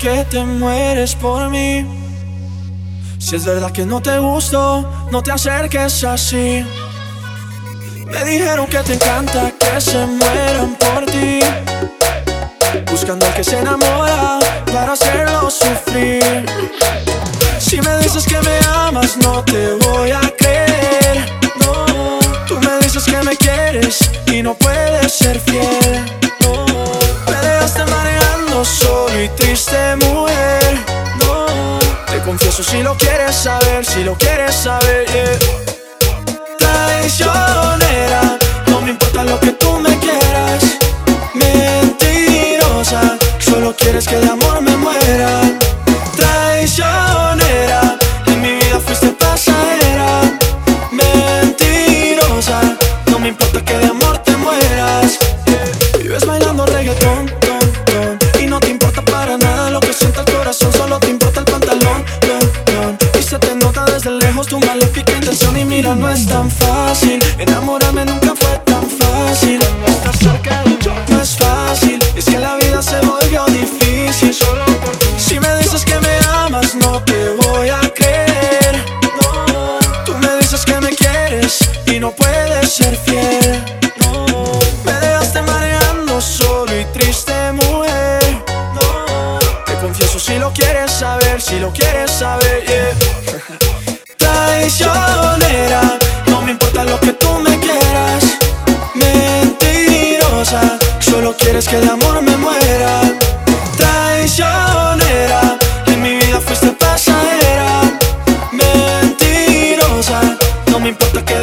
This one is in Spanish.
Que te mueres por mí. Si es verdad que no te gusto, no te acerques así. Me dijeron que te encanta que se mueran por ti. Buscando al que se enamora para hacerlo sufrir. Si me dices que me amas, no te voy a creer. No, tú me dices que me quieres y no puedes ser fiel. No, me dejaste mareando solo y triste, mujer. No, te confieso si lo quieres saber, si lo quieres saber. yeah. Traicionera, quieres que de amor me muera. Traicionera, en mi vida fuiste pasajera. Mentirosa, no me importa que de amor te mueras. Vives bailando reggaetón, y no te importa para nada lo que siente el corazón, solo te importa el pantalón, ton. Y se te nota desde lejos tu maléfica intención y mira no es tan fácil, enamorarme nunca fue lo quieres saber, si lo quieres saber, yeah. Traicionera, no me importa lo que tú me quieras. Mentirosa, solo quieres que el amor me muera. Traicionera, en mi vida fuiste pasajera. Mentirosa, no me importa que